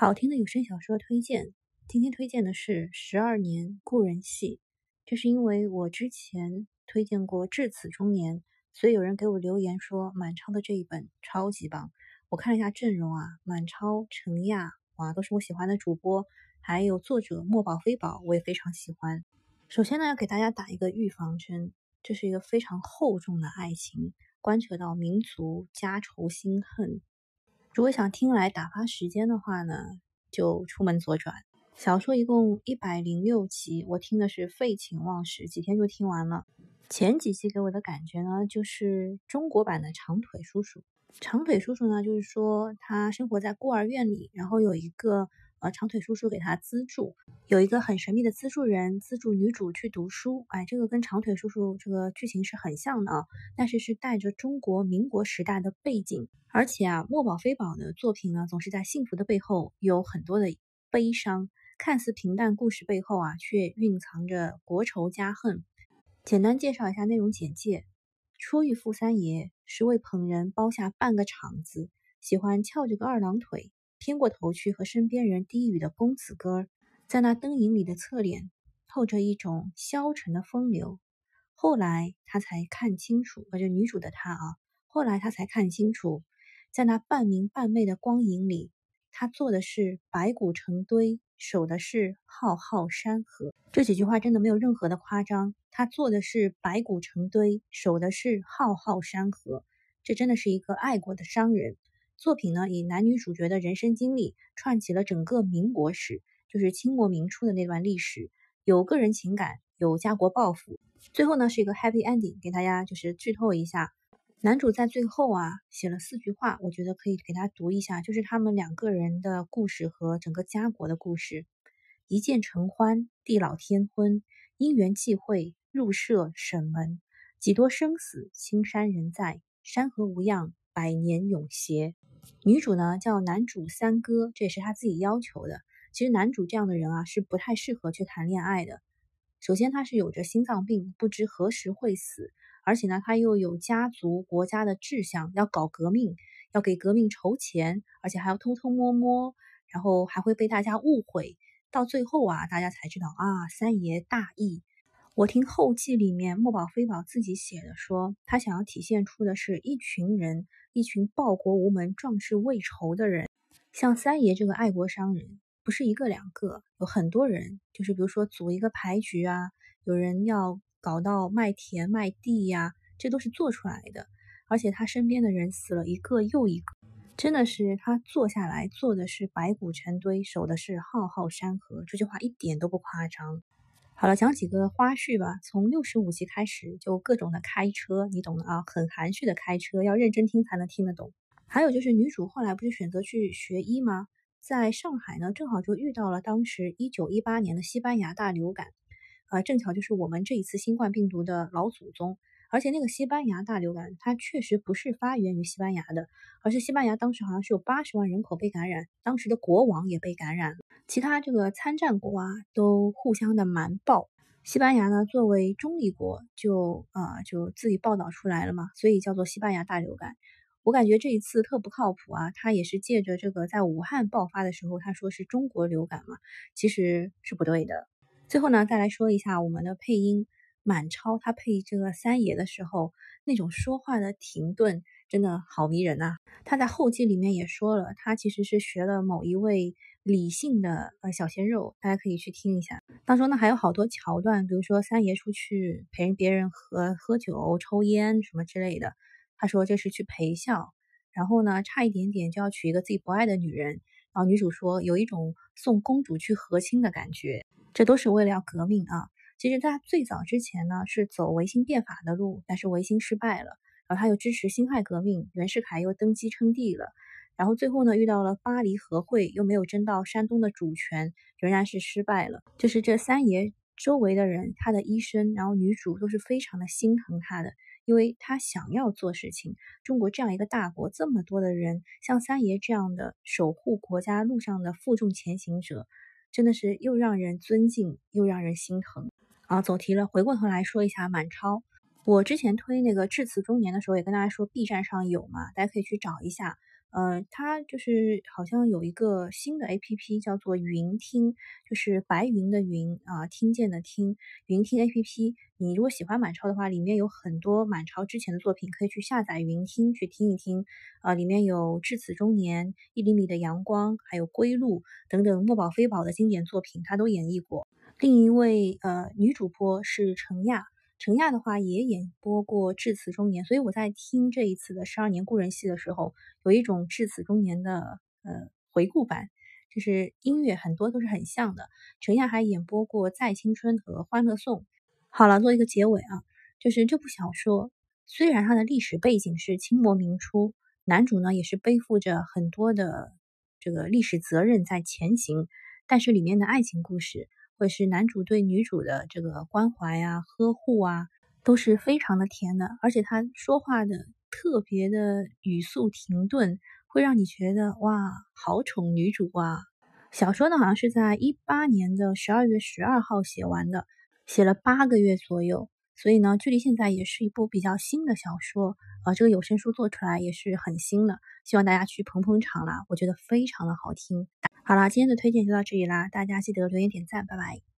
好听的有声小说推荐，今天推荐的是《十二年故人戏》。这是因为我之前推荐过《至此中年》，所以有人给我留言说满超的这一本超级棒。我看了一下阵容啊，满超、陈亚，哇，都是我喜欢的主播，还有作者墨宝非宝，我也非常喜欢。首先呢，要给大家打一个预防针，这是一个非常厚重的爱情，关扯到民族、家仇、心恨。如果想听来打发时间的话呢，就出门左转。小说一共一百零六集，我听的是废寝忘食，几天就听完了。前几期给我的感觉呢，就是中国版的长腿叔叔。长腿叔叔呢，就是说他生活在孤儿院里，然后有一个。呃，长腿叔叔给他资助，有一个很神秘的资助人资助女主去读书。哎，这个跟长腿叔叔这个剧情是很像的啊，但是是带着中国民国时代的背景。而且啊，墨宝非宝的作品呢，总是在幸福的背后有很多的悲伤，看似平淡故事背后啊，却蕴藏着国仇家恨。简单介绍一下内容简介：初遇富三爷，是为捧人包下半个场子，喜欢翘着个二郎腿。偏过头去和身边人低语的公子哥，在那灯影里的侧脸透着一种消沉的风流。后来他才看清楚，呃，这女主的她啊，后来他才看清楚，在那半明半昧的光影里，他做的是白骨成堆，守的是浩浩山河。这几句话真的没有任何的夸张。他做的是白骨成堆，守的是浩浩山河。这真的是一个爱国的商人。作品呢，以男女主角的人生经历串起了整个民国史，就是清末明初的那段历史，有个人情感，有家国抱负，最后呢是一个 happy ending。给大家就是剧透一下，男主在最后啊写了四句话，我觉得可以给大家读一下，就是他们两个人的故事和整个家国的故事。一见成欢，地老天昏，因缘际会，入社审门，几多生死，青山人在，山河无恙，百年永协。女主呢叫男主三哥，这也是他自己要求的。其实男主这样的人啊是不太适合去谈恋爱的。首先他是有着心脏病，不知何时会死，而且呢他又有家族国家的志向，要搞革命，要给革命筹钱，而且还要偷偷摸摸，然后还会被大家误会。到最后啊，大家才知道啊，三爷大义。我听后记里面墨宝非宝自己写的说，他想要体现出的是一群人。一群报国无门、壮士未酬的人，像三爷这个爱国商人，不是一个两个，有很多人。就是比如说组一个牌局啊，有人要搞到卖田卖地呀，这都是做出来的。而且他身边的人死了一个又一个，真的是他坐下来做的是白骨成堆，守的是浩浩山河。这句话一点都不夸张。好了，讲几个花絮吧。从六十五集开始，就各种的开车，你懂的啊，很含蓄的开车，要认真听才能听得懂。还有就是女主后来不是选择去学医吗？在上海呢，正好就遇到了当时一九一八年的西班牙大流感，啊，正巧就是我们这一次新冠病毒的老祖宗。而且那个西班牙大流感，它确实不是发源于西班牙的，而是西班牙当时好像是有八十万人口被感染，当时的国王也被感染了，其他这个参战国啊都互相的瞒报。西班牙呢作为中立国，就啊就自己报道出来了嘛，所以叫做西班牙大流感。我感觉这一次特不靠谱啊，他也是借着这个在武汉爆发的时候，他说是中国流感嘛，其实是不对的。最后呢，再来说一下我们的配音。满超他配这个三爷的时候，那种说话的停顿真的好迷人呐。他在后记里面也说了，他其实是学了某一位理性的呃小鲜肉，大家可以去听一下。当中呢还有好多桥段，比如说三爷出去陪别人喝喝酒、抽烟什么之类的，他说这是去陪笑，然后呢差一点点就要娶一个自己不爱的女人，然后女主说有一种送公主去和亲的感觉，这都是为了要革命啊。其实他最早之前呢是走维新变法的路，但是维新失败了，然后他又支持辛亥革命，袁世凯又登基称帝了，然后最后呢遇到了巴黎和会，又没有争到山东的主权，仍然是失败了。就是这三爷周围的人，他的医生，然后女主都是非常的心疼他的，因为他想要做事情。中国这样一个大国，这么多的人，像三爷这样的守护国家路上的负重前行者，真的是又让人尊敬，又让人心疼。啊，走题了。回过头来说一下满超，我之前推那个《至此中年》的时候，也跟大家说 B 站上有嘛，大家可以去找一下。呃，它就是好像有一个新的 A P P 叫做云听，就是白云的云啊，听见的听，云听 A P P。你如果喜欢满超的话，里面有很多满超之前的作品，可以去下载云听去听一听。啊，里面有《至此中年》《一厘米的阳光》还有《归路》等等墨宝非宝的经典作品，他都演绎过。另一位呃女主播是程亚。陈亚的话也演播过《至此中年》，所以我在听这一次的《十二年故人戏》的时候，有一种《至此中年》的呃回顾版，就是音乐很多都是很像的。陈亚还演播过《再青春》和《欢乐颂》。好了，做一个结尾啊，就是这部小说虽然它的历史背景是清末明初，男主呢也是背负着很多的这个历史责任在前行，但是里面的爱情故事。会是男主对女主的这个关怀啊、呵护啊，都是非常的甜的，而且他说话的特别的语速停顿，会让你觉得哇，好宠女主啊！小说呢，好像是在一八年的十二月十二号写完的，写了八个月左右，所以呢，距离现在也是一部比较新的小说。呃，这个有声书做出来也是很新的，希望大家去捧捧场啦，我觉得非常的好听。好啦，今天的推荐就到这里啦，大家记得留言点赞，拜拜。